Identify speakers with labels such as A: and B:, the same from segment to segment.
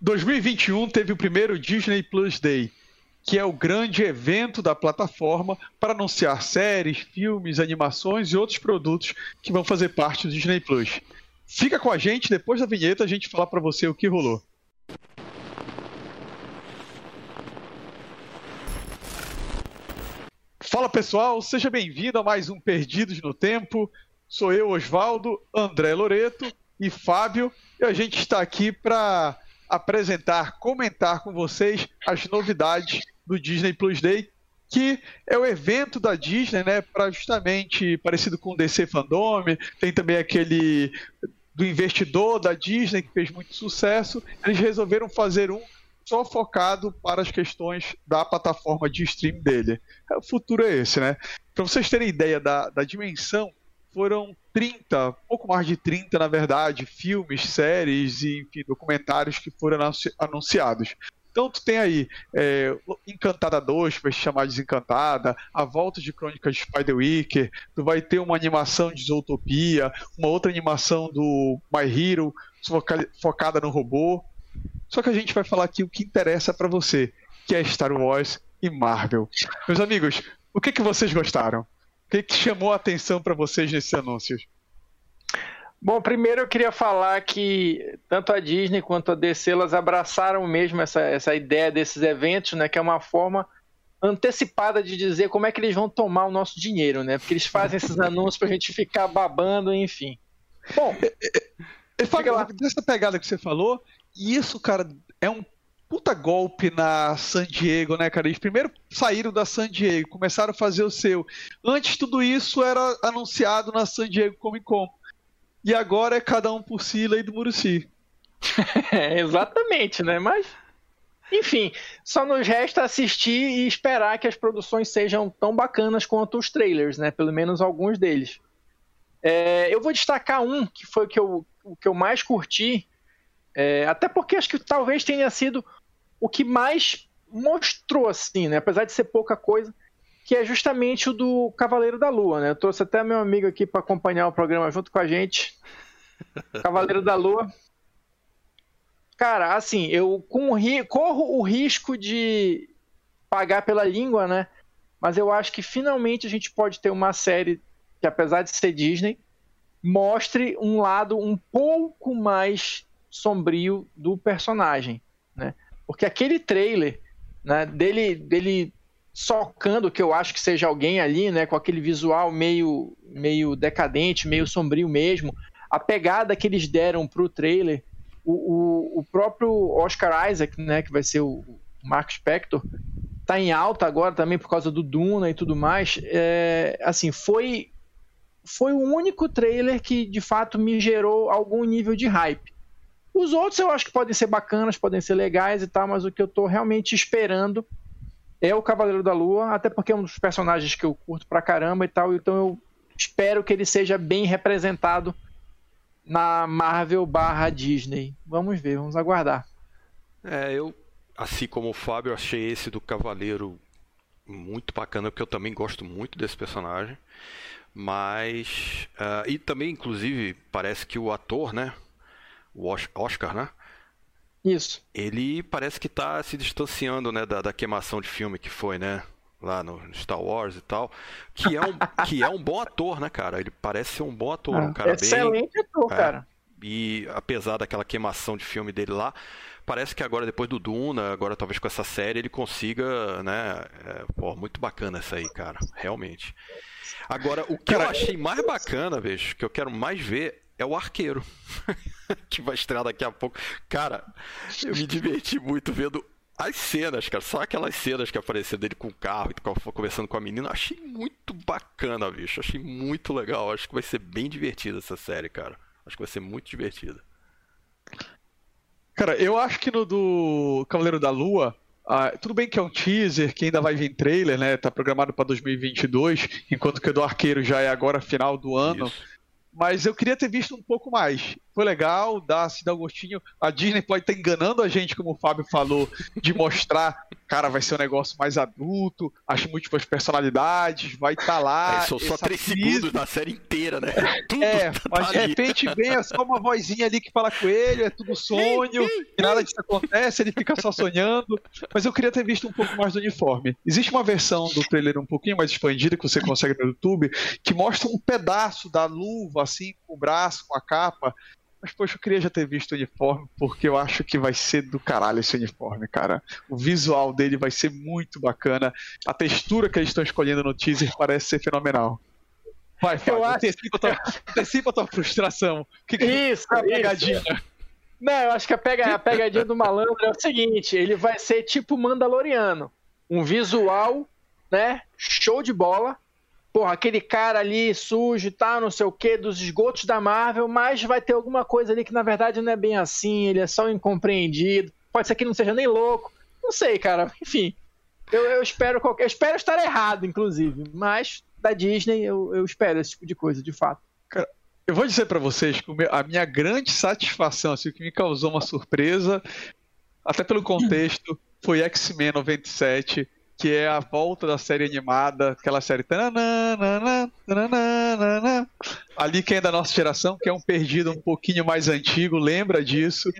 A: 2021 teve o primeiro Disney Plus Day, que é o grande evento da plataforma para anunciar séries, filmes, animações e outros produtos que vão fazer parte do Disney Plus. Fica com a gente, depois da vinheta a gente falar para você o que rolou. Fala pessoal, seja bem-vindo a mais um Perdidos no Tempo. Sou eu, Osvaldo, André Loreto e Fábio, e a gente está aqui para apresentar, comentar com vocês as novidades do Disney Plus Day, que é o evento da Disney, né, para justamente parecido com o DC Fandom, tem também aquele do investidor da Disney que fez muito sucesso. Eles resolveram fazer um só focado para as questões da plataforma de stream dele. O futuro é esse, né? Para vocês terem ideia da, da dimensão, foram 30, pouco mais de 30, na verdade, filmes, séries e enfim, documentários que foram anunciados. Então tu tem aí é, Encantada 2, que vai se chamar Desencantada, a volta de Crônicas de Spider-Wicker, tu vai ter uma animação de Zootopia, uma outra animação do My Hero, focada no robô. Só que a gente vai falar aqui o que interessa para você, que é Star Wars e Marvel. Meus amigos, o que, que vocês gostaram? O que, que chamou a atenção para vocês nesses anúncios?
B: Bom, primeiro eu queria falar que tanto a Disney quanto a DC elas abraçaram mesmo essa, essa ideia desses eventos, né? Que é uma forma antecipada de dizer como é que eles vão tomar o nosso dinheiro, né? Porque eles fazem esses anúncios pra gente ficar babando, enfim.
A: Bom, é, Fábio, dessa pegada que você falou, isso, cara, é um puta golpe na San Diego, né, cara? Eles primeiro saíram da San Diego, começaram a fazer o seu. Antes tudo isso era anunciado na San Diego Comic Con e agora é cada um por si, lei do Muruci.
B: é, exatamente, né? Mas, enfim, só nos resta assistir e esperar que as produções sejam tão bacanas quanto os trailers, né? Pelo menos alguns deles. É, eu vou destacar um que foi o que eu, o que eu mais curti, é, até porque acho que talvez tenha sido o que mais mostrou, assim, né? Apesar de ser pouca coisa, que é justamente o do Cavaleiro da Lua, né? Eu trouxe até meu amigo aqui para acompanhar o programa junto com a gente. Cavaleiro da Lua. Cara, assim, eu ri... corro o risco de pagar pela língua, né? Mas eu acho que finalmente a gente pode ter uma série que, apesar de ser Disney, mostre um lado um pouco mais sombrio do personagem, né? Porque aquele trailer, né, dele, dele socando que eu acho que seja alguém ali, né, com aquele visual meio, meio decadente, meio sombrio mesmo. A pegada que eles deram pro trailer, o, o, o próprio Oscar Isaac, né, que vai ser o Mark Spector, tá em alta agora também por causa do Duna e tudo mais. É, assim, foi foi o único trailer que de fato me gerou algum nível de hype. Os outros eu acho que podem ser bacanas, podem ser legais e tal, mas o que eu tô realmente esperando é o Cavaleiro da Lua, até porque é um dos personagens que eu curto pra caramba e tal, então eu espero que ele seja bem representado na Marvel barra Disney. Vamos ver, vamos aguardar.
C: É, eu, assim como o Fábio, achei esse do Cavaleiro muito bacana, porque eu também gosto muito desse personagem. Mas. Uh, e também, inclusive, parece que o ator, né? O Oscar, né?
B: Isso.
C: Ele parece que está se distanciando, né, da, da queimação de filme que foi, né? Lá no Star Wars e tal. Que é um, que é um bom ator, né, cara? Ele parece ser um bom ator, um cara
B: Excelente
C: bem,
B: ator, é, cara.
C: E apesar daquela queimação de filme dele lá, parece que agora, depois do Duna, agora talvez com essa série, ele consiga, né? É, pô, muito bacana essa aí, cara. Realmente. Agora, o que cara, eu achei mais bacana, vejo, que eu quero mais ver é o arqueiro. que vai estrear daqui a pouco. Cara, eu me diverti muito vendo as cenas, cara. Só aquelas cenas que apareceram dele com o carro e conversando com a menina. Achei muito bacana, bicho. Achei muito legal. Acho que vai ser bem divertida essa série, cara. Acho que vai ser muito divertida.
A: Cara, eu acho que no do Cavaleiro da Lua, ah, tudo bem que é um teaser, que ainda vai vir trailer, né? Tá programado para 2022, enquanto que o do Arqueiro já é agora final do ano. Isso mas eu queria ter visto um pouco mais. Foi legal, dá, se dá um gostinho. A Disney pode estar enganando a gente, como o Fábio falou, de mostrar, cara, vai ser um negócio mais adulto, as múltiplas personalidades, vai estar tá lá.
C: É, são só três segundos da série inteira, né?
A: Tudo é, tá mas de repente vem é só uma vozinha ali que fala com ele, é tudo sonho, e nada disso acontece, ele fica só sonhando. Mas eu queria ter visto um pouco mais do uniforme. Existe uma versão do trailer um pouquinho mais expandida que você consegue no YouTube, que mostra um pedaço da luva, assim, com o braço, com a capa. Mas, poxa, eu queria já ter visto o uniforme, porque eu acho que vai ser do caralho esse uniforme, cara. O visual dele vai ser muito bacana. A textura que eles estão escolhendo no teaser parece ser fenomenal. Vai, Fábio, acho... antecipa, tua, antecipa a tua frustração.
B: Que que isso, é a pegadinha? Isso. Não, eu acho que a, pega, a pegadinha do malandro é o seguinte: ele vai ser tipo Mandaloriano. Um visual, né? Show de bola porra, aquele cara ali sujo tá, não sei o que, dos esgotos da Marvel, mas vai ter alguma coisa ali que na verdade não é bem assim, ele é só incompreendido, pode ser que não seja nem louco, não sei, cara, enfim. Eu, eu espero qualquer, eu espero estar errado, inclusive, mas da Disney eu, eu espero esse tipo de coisa, de fato.
A: Cara, eu vou dizer para vocês que a minha grande satisfação, assim, o que me causou uma surpresa, até pelo contexto, foi X-Men 97 que é a volta da série animada, aquela série. Ali quem é da nossa geração, que é um perdido um pouquinho mais antigo, lembra disso.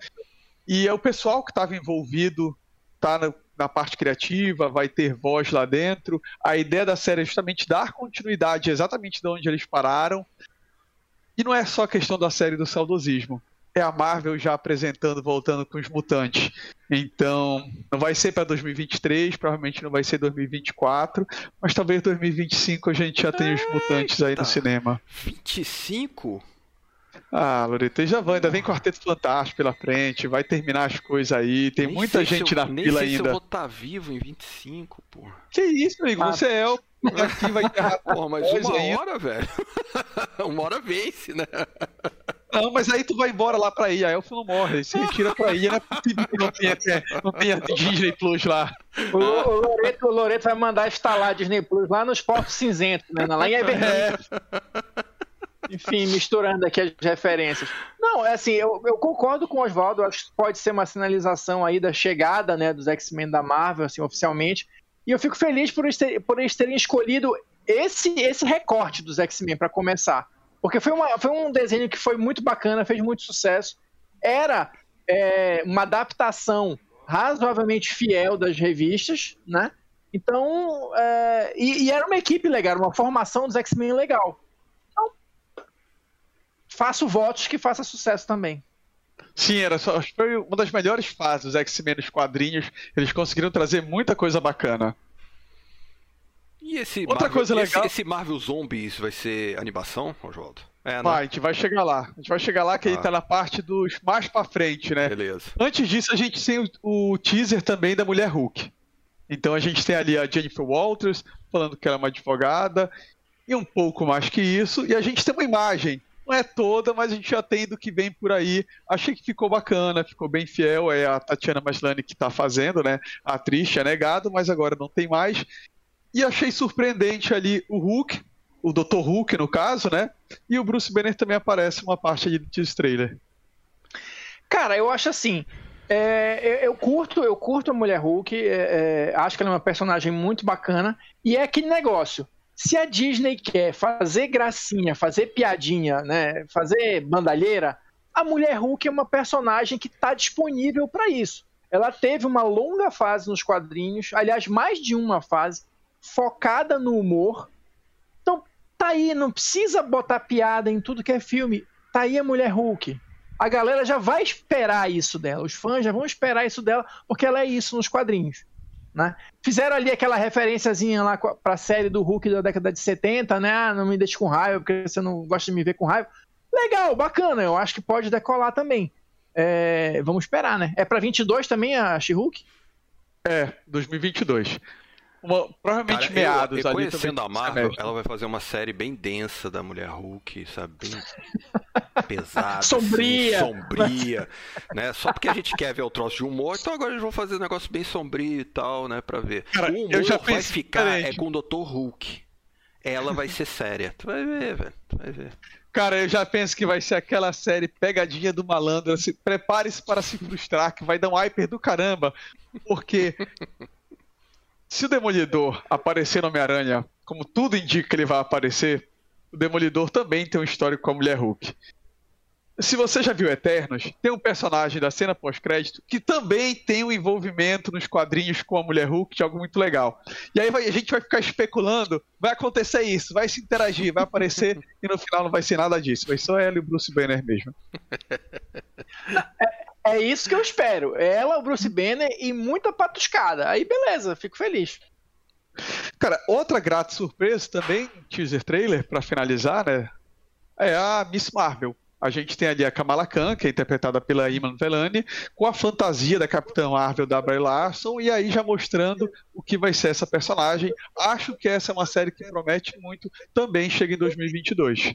A: E é o pessoal que estava envolvido, tá na, na, parte criativa, vai ter voz lá dentro. A ideia da série é justamente dar continuidade exatamente de onde eles pararam. E não é só questão da série do saudosismo é a Marvel já apresentando, voltando com os mutantes. Então, não vai ser para 2023, provavelmente não vai ser 2024, mas talvez 2025 a gente já tenha os mutantes aí no cinema.
C: 25?
A: Ah, Loreto, já vai, ainda vem Quarteto Fantástico pela frente, vai terminar as coisas aí, tem nem muita gente eu, na
C: nem
A: fila
C: sei
A: ainda.
C: Se eu vou estar tá vivo em 25, pô.
A: Que isso, amigo, ah. você é o
C: aqui vai enterrar. Porra, mas uma hora, velho. uma hora vence, né?
A: Não, mas aí tu vai embora lá pra ilha, a Elfo não morre, se retira pra ilha, não é possível que não tenha, não tenha Disney Plus lá.
B: O, o, Loreto, o Loreto vai mandar instalar Disney Plus lá nos portos cinzentos, né? Lá em Evergreen. É. Enfim, misturando aqui as referências. Não, é assim, eu, eu concordo com o Oswaldo, acho que pode ser uma sinalização aí da chegada né, dos X-Men da Marvel, assim, oficialmente. E eu fico feliz por eles, ter, por eles terem escolhido esse, esse recorte dos X-Men para começar. Porque foi, uma, foi um desenho que foi muito bacana, fez muito sucesso. Era é, uma adaptação razoavelmente fiel das revistas, né? Então, é, e, e, era uma equipe legal, uma formação dos X-Men legal. Então, faço votos que faça sucesso também.
A: Sim, era só, foi uma das melhores fases dos X-Men nos quadrinhos. Eles conseguiram trazer muita coisa bacana.
C: E esse Outra Marvel, coisa legal. Esse, esse, Marvel Zombies vai ser animação, Oswaldo?
A: É, né? Vai, a gente vai chegar lá. A gente vai chegar lá que ah. ele tá na parte dos mais pra frente, né?
C: Beleza.
A: Antes disso, a gente tem o, o teaser também da Mulher Hulk. Então a gente tem ali a Jennifer Walters falando que ela é uma advogada e um pouco mais que isso. E a gente tem uma imagem. Não é toda, mas a gente já tem do que vem por aí. Achei que ficou bacana, ficou bem fiel. É a Tatiana Maslany que tá fazendo, né? A atriz tinha negado, mas agora não tem mais. E achei surpreendente ali o Hulk, o Dr. Hulk no caso, né? E o Bruce Banner também aparece uma parte ali do trailer.
B: Cara, eu acho assim. É, eu, eu, curto, eu curto a Mulher Hulk, é, é, acho que ela é uma personagem muito bacana. E é aquele negócio. Se a Disney quer fazer gracinha, fazer piadinha, né, fazer bandalheira, a Mulher Hulk é uma personagem que está disponível para isso. Ela teve uma longa fase nos quadrinhos, aliás, mais de uma fase focada no humor. Então, tá aí, não precisa botar piada em tudo que é filme. Tá aí a Mulher Hulk. A galera já vai esperar isso dela. Os fãs já vão esperar isso dela, porque ela é isso nos quadrinhos. Né? Fizeram ali aquela referenciazinha lá pra série do Hulk da década de 70, né? Ah, não me deixe com raiva, porque você não gosta de me ver com raiva. Legal, bacana. Eu acho que pode decolar também. É, vamos esperar, né? É pra 22 também a She-Hulk?
A: É, 2022 uma, provavelmente Cara, meados eu, eu
C: ali. Conhecendo a Marvel, ela vai fazer uma série bem densa da Mulher Hulk, sabe? Bem pesada.
B: sombria.
C: Assim, sombria. né? Só porque a gente quer ver o troço de humor, então agora eles vão fazer um negócio bem sombrio e tal, né? Pra ver. Cara, o humor vai ficar é com o Dr. Hulk. Ela vai ser séria. Tu vai ver, velho. Tu vai ver.
A: Cara, eu já penso que vai ser aquela série pegadinha do malandro. Assim, Prepare-se para se frustrar, que vai dar um hyper do caramba. Porque se o Demolidor aparecer no Homem-Aranha, como tudo indica que ele vai aparecer, o Demolidor também tem um histórico com a Mulher Hulk. Se você já viu Eternos, tem um personagem da cena pós-crédito que também tem um envolvimento nos quadrinhos com a Mulher Hulk, de algo muito legal. E aí vai, a gente vai ficar especulando, vai acontecer isso, vai se interagir, vai aparecer, e no final não vai ser nada disso. Vai só ela e o Bruce Banner mesmo.
B: É, isso que eu espero. Ela, o Bruce Banner e muita patuscada. Aí beleza, fico feliz.
A: Cara, outra grata surpresa também, teaser trailer, para finalizar, né? É a Miss Marvel a gente tem ali a Kamala Khan, que é interpretada pela Iman Velani, com a fantasia da Capitã Marvel da Bray Larson, e aí já mostrando o que vai ser essa personagem. Acho que essa é uma série que promete muito, também chega em 2022.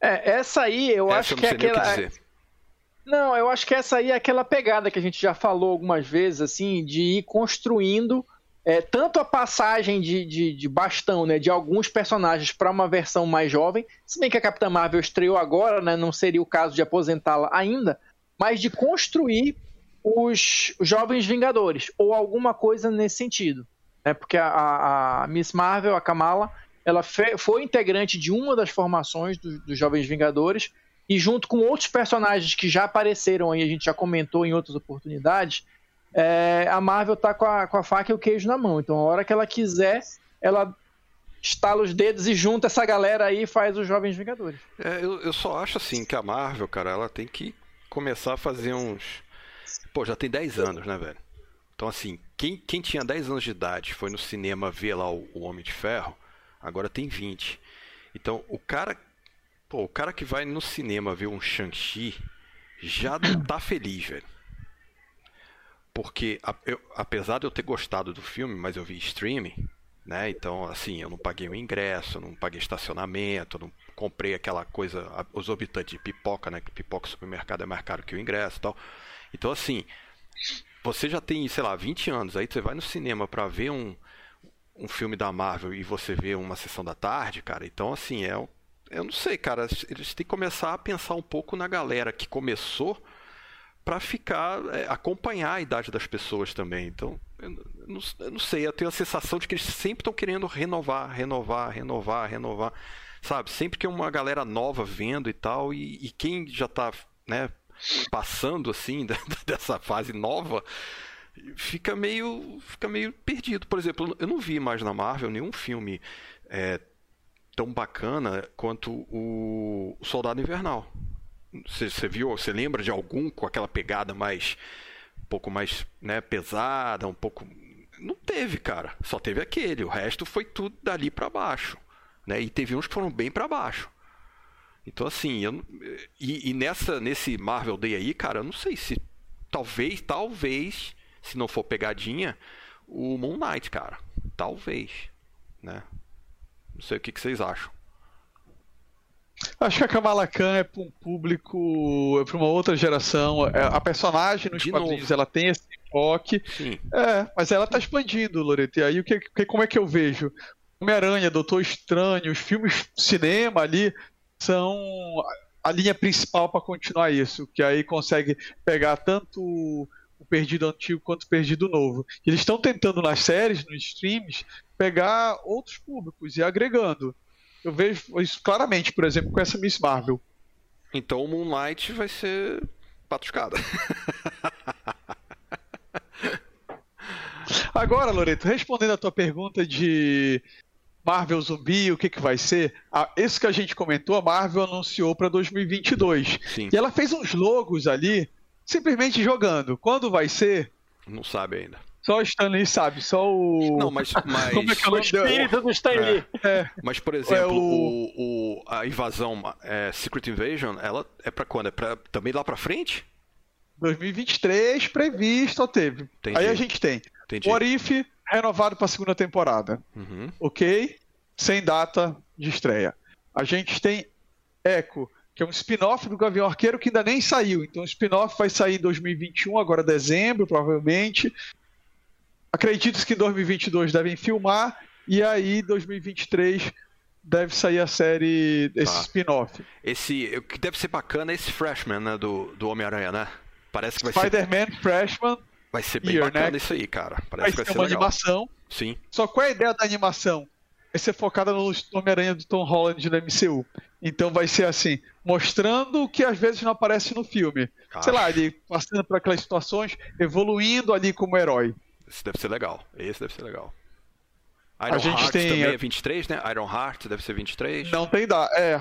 B: É, essa aí eu essa acho eu que é aquela. Não, eu acho que essa aí é aquela pegada que a gente já falou algumas vezes, assim, de ir construindo é, tanto a passagem de, de, de, bastão né, de alguns personagens para uma versão mais jovem, se bem que a Capitã Marvel estreou agora, né, não seria o caso de aposentá-la ainda, mas de construir os jovens Vingadores, ou alguma coisa nesse sentido. Né, porque a, a, a Miss Marvel, a Kamala, ela foi integrante de uma das formações do, dos Jovens Vingadores, e junto com outros personagens que já apareceram aí, a gente já comentou em outras oportunidades, é, a Marvel tá com a, com a faca e o queijo na mão. Então, a hora que ela quiser, ela estala os dedos e junta essa galera aí e faz os Jovens Vingadores.
C: É, eu, eu só acho assim que a Marvel, cara, ela tem que começar a fazer uns. Pô, já tem 10 anos, né, velho? Então, assim, quem, quem tinha 10 anos de idade foi no cinema ver lá o, o Homem de Ferro, agora tem 20. Então, o cara. Pô, o cara que vai no cinema ver um Shang-Chi já tá feliz, velho. Porque, eu, apesar de eu ter gostado do filme, mas eu vi streaming, né? Então, assim, eu não paguei o ingresso, não paguei estacionamento, não comprei aquela coisa exorbitante de pipoca, né? Que pipoca supermercado é mais caro que o ingresso e tal. Então, assim, você já tem, sei lá, 20 anos, aí você vai no cinema para ver um, um filme da Marvel e você vê uma sessão da tarde, cara. Então, assim, é. Eu não sei, cara. Eles têm que começar a pensar um pouco na galera que começou para ficar é, acompanhar a idade das pessoas também. Então, eu não, eu não, sei, eu tenho a sensação de que eles sempre estão querendo renovar, renovar, renovar, renovar, sabe? Sempre que é uma galera nova vendo e tal, e, e quem já está né, passando assim dessa fase nova fica meio fica meio perdido. Por exemplo, eu não vi mais na Marvel nenhum filme é, tão bacana quanto o Soldado Invernal. Você viu, você lembra de algum com aquela pegada mais um pouco mais, né, pesada, um pouco não teve, cara. Só teve aquele, o resto foi tudo dali para baixo, né? E teve uns que foram bem para baixo. Então assim, eu, e, e, nessa nesse Marvel Day aí, cara, eu não sei se talvez, talvez, se não for pegadinha, o Moon Knight, cara, talvez, né? Não sei o que, que vocês acham.
A: Acho que a Kamala Khan é para um público, é para uma outra geração. É, a personagem nos De quadrinhos novo. ela tem esse enfoque. Sim. É, mas ela está expandindo, Loreto. E aí o que, que, como é que eu vejo? Homem-Aranha, Doutor Estranho, os filmes cinema ali são a linha principal para continuar isso, que aí consegue pegar tanto o perdido antigo quanto o perdido novo. Eles estão tentando nas séries, nos streams, pegar outros públicos e agregando. Eu vejo isso claramente, por exemplo, com essa Miss Marvel.
C: Então o Moonlight vai ser patuscada.
A: Agora, Loreto, respondendo a tua pergunta de Marvel Zumbi, o que, que vai ser? Ah, esse que a gente comentou, a Marvel anunciou para 2022. Sim. E ela fez uns logos ali, simplesmente jogando. Quando vai ser?
C: Não sabe ainda.
A: Só o Stanley sabe, só o.
C: Não, mas. mas...
B: Como é que é o espírito do Stanley.
C: É. É. Mas, por exemplo, é o... O, o... a invasão é, Secret Invasion, ela é pra quando? É pra... também lá pra frente?
A: 2023 previsto, teve. Entendi. Aí a gente tem Entendi. o Orif renovado pra segunda temporada. Uhum. Ok? Sem data de estreia. A gente tem Echo, que é um spin-off do Gavião Arqueiro que ainda nem saiu. Então o spin-off vai sair em 2021, agora dezembro, provavelmente. Acredito que em 2022 devem filmar e aí 2023 deve sair a série, esse tá. spin-off.
C: Esse, o que deve ser bacana é esse Freshman, né, do, do Homem-Aranha, né? Parece que vai
A: Spider-Man
C: ser...
A: Freshman.
C: Vai ser bem Year, bacana isso aí, cara. Parece
A: vai
C: que vai
A: ser, uma legal. animação.
C: Sim.
A: Só qual é a ideia da animação? Vai ser focada no Homem-Aranha do Tom Holland no MCU. Então vai ser assim, mostrando o que às vezes não aparece no filme. Sei lá, ele passando por aquelas situações, evoluindo ali como herói.
C: Esse deve ser legal. Esse deve ser legal. Iron a gente Heart tem... também é 23, né? Iron Heart deve ser 23.
A: Não tem dá, é.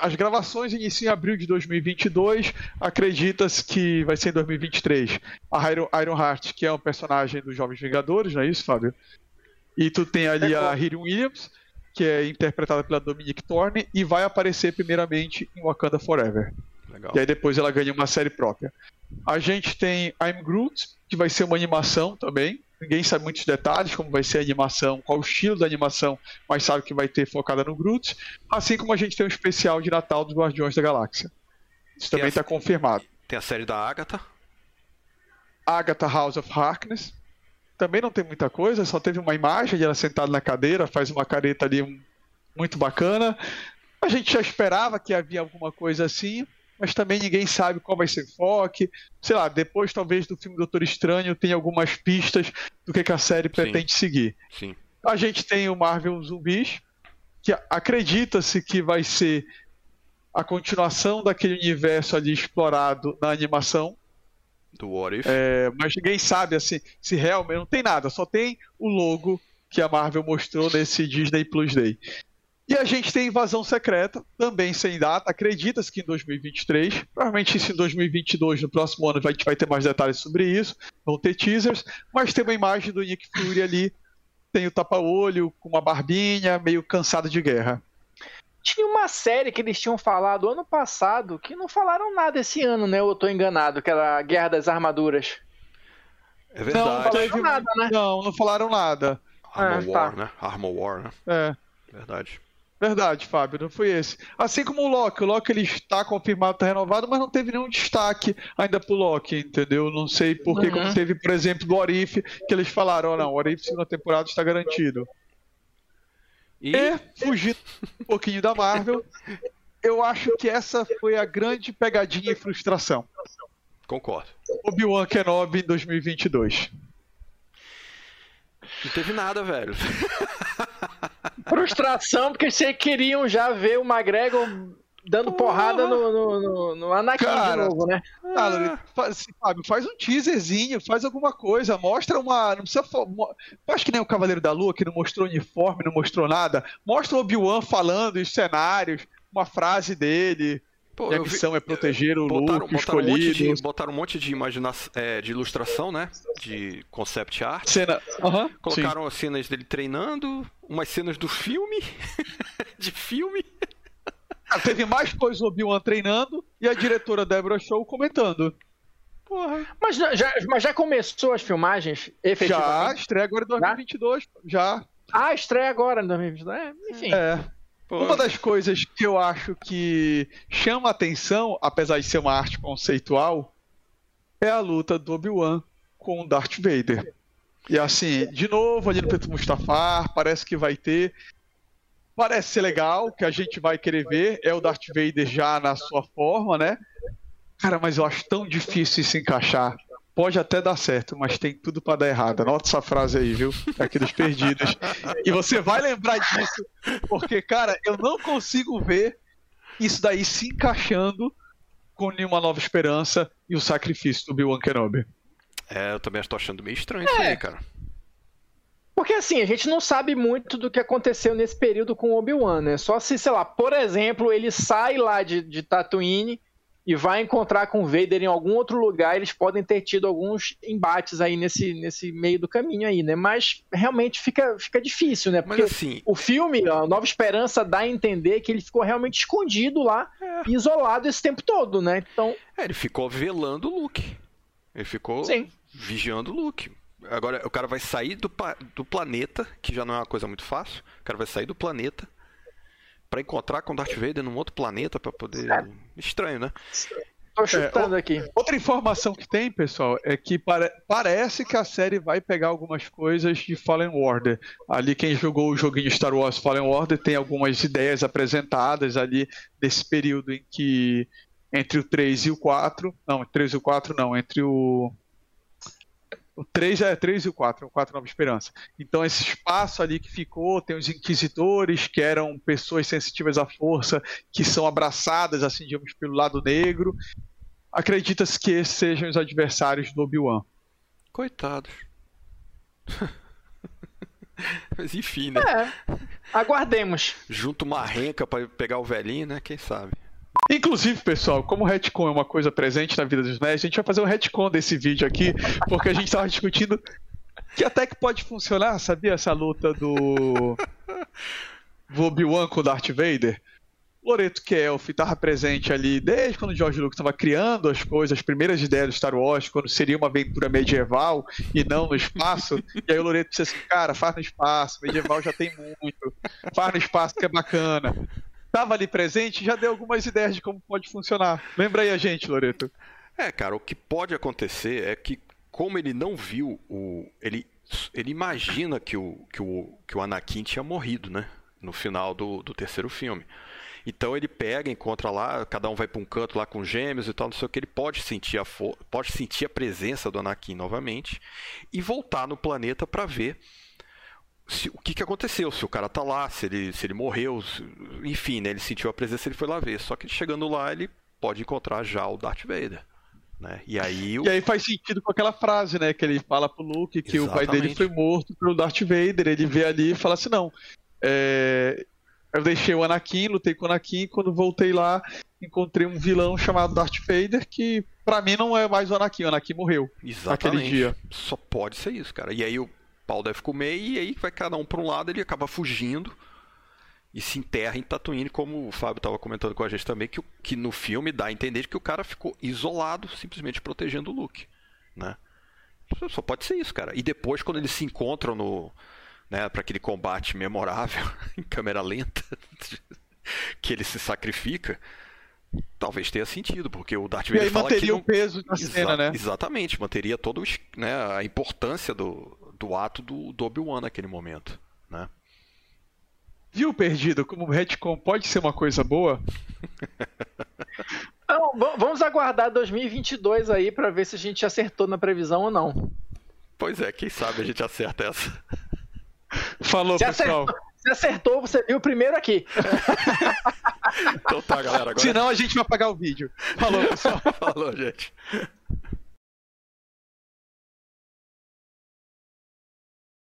A: As gravações iniciam em abril de 2022, acredita-se que vai ser em 2023. A Iron, Iron Heart, que é um personagem dos Jovens Vingadores, não é isso, Fábio? E tu tem ali é a Riri Williams, que é interpretada pela Dominique Thorne, e vai aparecer primeiramente em Wakanda Forever. Legal. E aí depois ela ganha uma série própria. A gente tem I'm Groot, que vai ser uma animação também, Ninguém sabe muitos detalhes, como vai ser a animação, qual o estilo da animação, mas sabe que vai ter focada no Groot. Assim como a gente tem um especial de Natal dos Guardiões da Galáxia. Isso também está confirmado.
C: Tem a série da Agatha.
A: Agatha House of Harkness. Também não tem muita coisa, só teve uma imagem de ela sentada na cadeira, faz uma careta ali muito bacana. A gente já esperava que havia alguma coisa assim mas também ninguém sabe qual vai ser o foco. Sei lá, depois talvez do filme Doutor Estranho tem algumas pistas do que, que a série pretende
C: Sim.
A: seguir.
C: Sim.
A: A gente tem o Marvel Zumbis, que acredita-se que vai ser a continuação daquele universo ali explorado na animação.
C: Do What If.
A: É, mas ninguém sabe assim se realmente não tem nada, só tem o logo que a Marvel mostrou nesse Disney Plus Day. E a gente tem Invasão Secreta, também sem data, acredita-se que em 2023, provavelmente isso em 2022, no próximo ano, a gente vai ter mais detalhes sobre isso, vão ter teasers, mas tem uma imagem do Nick Fury ali, tem o tapa-olho, com uma barbinha, meio cansado de guerra.
B: Tinha uma série que eles tinham falado ano passado, que não falaram nada esse ano, né? Eu tô enganado, que era a Guerra das Armaduras.
C: É verdade.
A: Não, não falaram nada, né? Não, não falaram nada.
C: Armor ah, War, tá. né? Armor War, né?
A: É.
C: Verdade.
A: Verdade, Fábio, não foi esse. Assim como o Loki, o Loki ele está confirmado, está renovado, mas não teve nenhum destaque ainda pro Loki, entendeu? Não sei porque, uhum. como teve, por exemplo, do Orif, que eles falaram, oh, não, o Orif segunda temporada está garantido. E, e fugindo um pouquinho da Marvel, eu acho que essa foi a grande pegadinha e frustração.
C: Concordo.
A: Obi-Wan Kenobi em 2022.
C: Não teve nada, velho.
B: Frustração, porque vocês queriam já ver o McGregor dando porrada no, no, no, no Anakin Cara, de novo, né?
A: Ah, faz, Fábio, faz um teaserzinho, faz alguma coisa, mostra uma. Não precisa. Acho que nem o Cavaleiro da Lua, que não mostrou uniforme, não mostrou nada. Mostra o Obi-Wan falando os cenários, uma frase dele. Pô, a missão vi, é proteger o botaram, Luke, botaram escolhido.
C: Um de, botaram um monte de imaginação, é, de ilustração, né? De concept art.
A: Cena. Uhum,
C: Colocaram sim. as cenas dele treinando, umas cenas do filme. de filme.
A: Ah, teve mais coisa o Obi-Wan treinando e a diretora Deborah Show comentando.
B: Porra. Mas já, mas já começou as filmagens efetivamente?
A: Já, estreia agora em 2022. Já.
B: Ah, estreia agora em 2022. É, enfim.
A: É. Pô. Uma das coisas que eu acho que chama atenção, apesar de ser uma arte conceitual, é a luta do Obi-Wan com o Darth Vader. E assim, de novo, ali no Preto Mustafar, parece que vai ter. Parece ser legal, que a gente vai querer ver. É o Darth Vader já na sua forma, né? Cara, mas eu acho tão difícil se encaixar pode até dar certo, mas tem tudo para dar errado. Anota essa frase aí, viu? Aqui dos perdidos. E você vai lembrar disso, porque, cara, eu não consigo ver isso daí se encaixando com nenhuma nova esperança e o sacrifício do Bill Kenobi.
C: É, eu também estou achando meio estranho é. isso aí, cara.
B: Porque assim, a gente não sabe muito do que aconteceu nesse período com o Obi-Wan, né? Só se, sei lá, por exemplo, ele sai lá de, de Tatooine e vai encontrar com o Vader em algum outro lugar, eles podem ter tido alguns embates aí nesse, nesse meio do caminho aí, né? Mas realmente fica, fica difícil, né? Porque assim... o filme, a Nova Esperança, dá a entender que ele ficou realmente escondido lá, é. isolado esse tempo todo, né? Então...
C: É, ele ficou velando o Luke. Ele ficou Sim. vigiando o Luke. Agora, o cara vai sair do, do planeta, que já não é uma coisa muito fácil. O cara vai sair do planeta para encontrar com Darth Vader num outro planeta para poder. É. Estranho, né?
B: Tô chutando é, aqui.
A: Outra informação que tem, pessoal, é que pare parece que a série vai pegar algumas coisas de Fallen Order. Ali, quem jogou o joguinho Star Wars Fallen Order tem algumas ideias apresentadas ali nesse período em que. Entre o 3 e o 4. Não, 3 e o 4 não, entre o. O 3 é 3 e o 4, o 4 Nova Esperança. Então, esse espaço ali que ficou, tem os inquisidores, que eram pessoas sensitivas à força, que são abraçadas, assim, digamos, pelo lado negro. Acredita-se que esses sejam os adversários do Obi-Wan.
C: Coitados. Mas enfim, né?
B: É, aguardemos.
C: Junto uma renca para pegar o velhinho, né? Quem sabe?
A: Inclusive, pessoal, como o retcon é uma coisa presente na vida dos nerds, a gente vai fazer um retcon desse vídeo aqui, porque a gente estava discutindo que até que pode funcionar, sabia? Essa luta do, do Obi-Wan com o Darth Vader. Loreto Kelf estava presente ali desde quando George Lucas estava criando as coisas, as primeiras ideias do Star Wars, quando seria uma aventura medieval e não no espaço. E aí o Loreto disse assim: cara, faz no espaço, medieval já tem muito, faz no espaço que é bacana estava ali presente já deu algumas ideias de como pode funcionar. Lembra aí a gente, Loreto.
C: É, cara, o que pode acontecer é que, como ele não viu o. Ele, ele imagina que o, que, o, que o Anakin tinha morrido, né? No final do, do terceiro filme. Então ele pega, encontra lá, cada um vai para um canto lá com gêmeos e tal, não sei o que, ele pode sentir a pode sentir a presença do Anakin novamente e voltar no planeta para ver se, o que, que aconteceu, se o cara tá lá, se ele, se ele morreu, se, enfim, né, ele sentiu a presença, ele foi lá ver. Só que chegando lá, ele pode encontrar já o Darth Vader. Né? E aí, o...
A: e aí faz sentido com aquela frase, né? Que ele fala pro Luke que Exatamente. o pai dele foi morto pelo Darth Vader. Ele vê ali e fala assim: não. É... Eu deixei o Anakin, lutei com o Anakin, e quando voltei lá, encontrei um vilão chamado Darth Vader, que para mim não é mais o Anakin, o Anakin morreu Exatamente. naquele dia.
C: Só pode ser isso, cara. E aí o pau deve comer, e aí vai cada um para um lado, ele acaba fugindo e se enterra em Tatooine, como o Fábio estava comentando com a gente também, que, que no filme dá a entender que o cara ficou isolado, simplesmente protegendo o Luke, né? Só pode ser isso, cara. E depois, quando eles se encontram no, né, para aquele combate memorável em câmera lenta, que ele se sacrifica, talvez tenha sentido, porque o Darth Vader
A: e aí
C: fala
A: manteria
C: que não...
A: o peso da cena, né?
C: Exatamente, manteria toda né, a importância do, do ato do, do Obi-Wan naquele momento, né?
A: Viu, Perdido, como o retcon pode ser uma coisa boa?
B: Não, vamos aguardar 2022 aí para ver se a gente acertou na previsão ou não.
C: Pois é, quem sabe a gente acerta essa.
A: Falou, se pessoal.
B: Acertou, se acertou, você viu primeiro aqui.
C: então tá, galera. Agora...
A: Senão a gente vai apagar o vídeo. Falou, pessoal.
C: Falou, gente.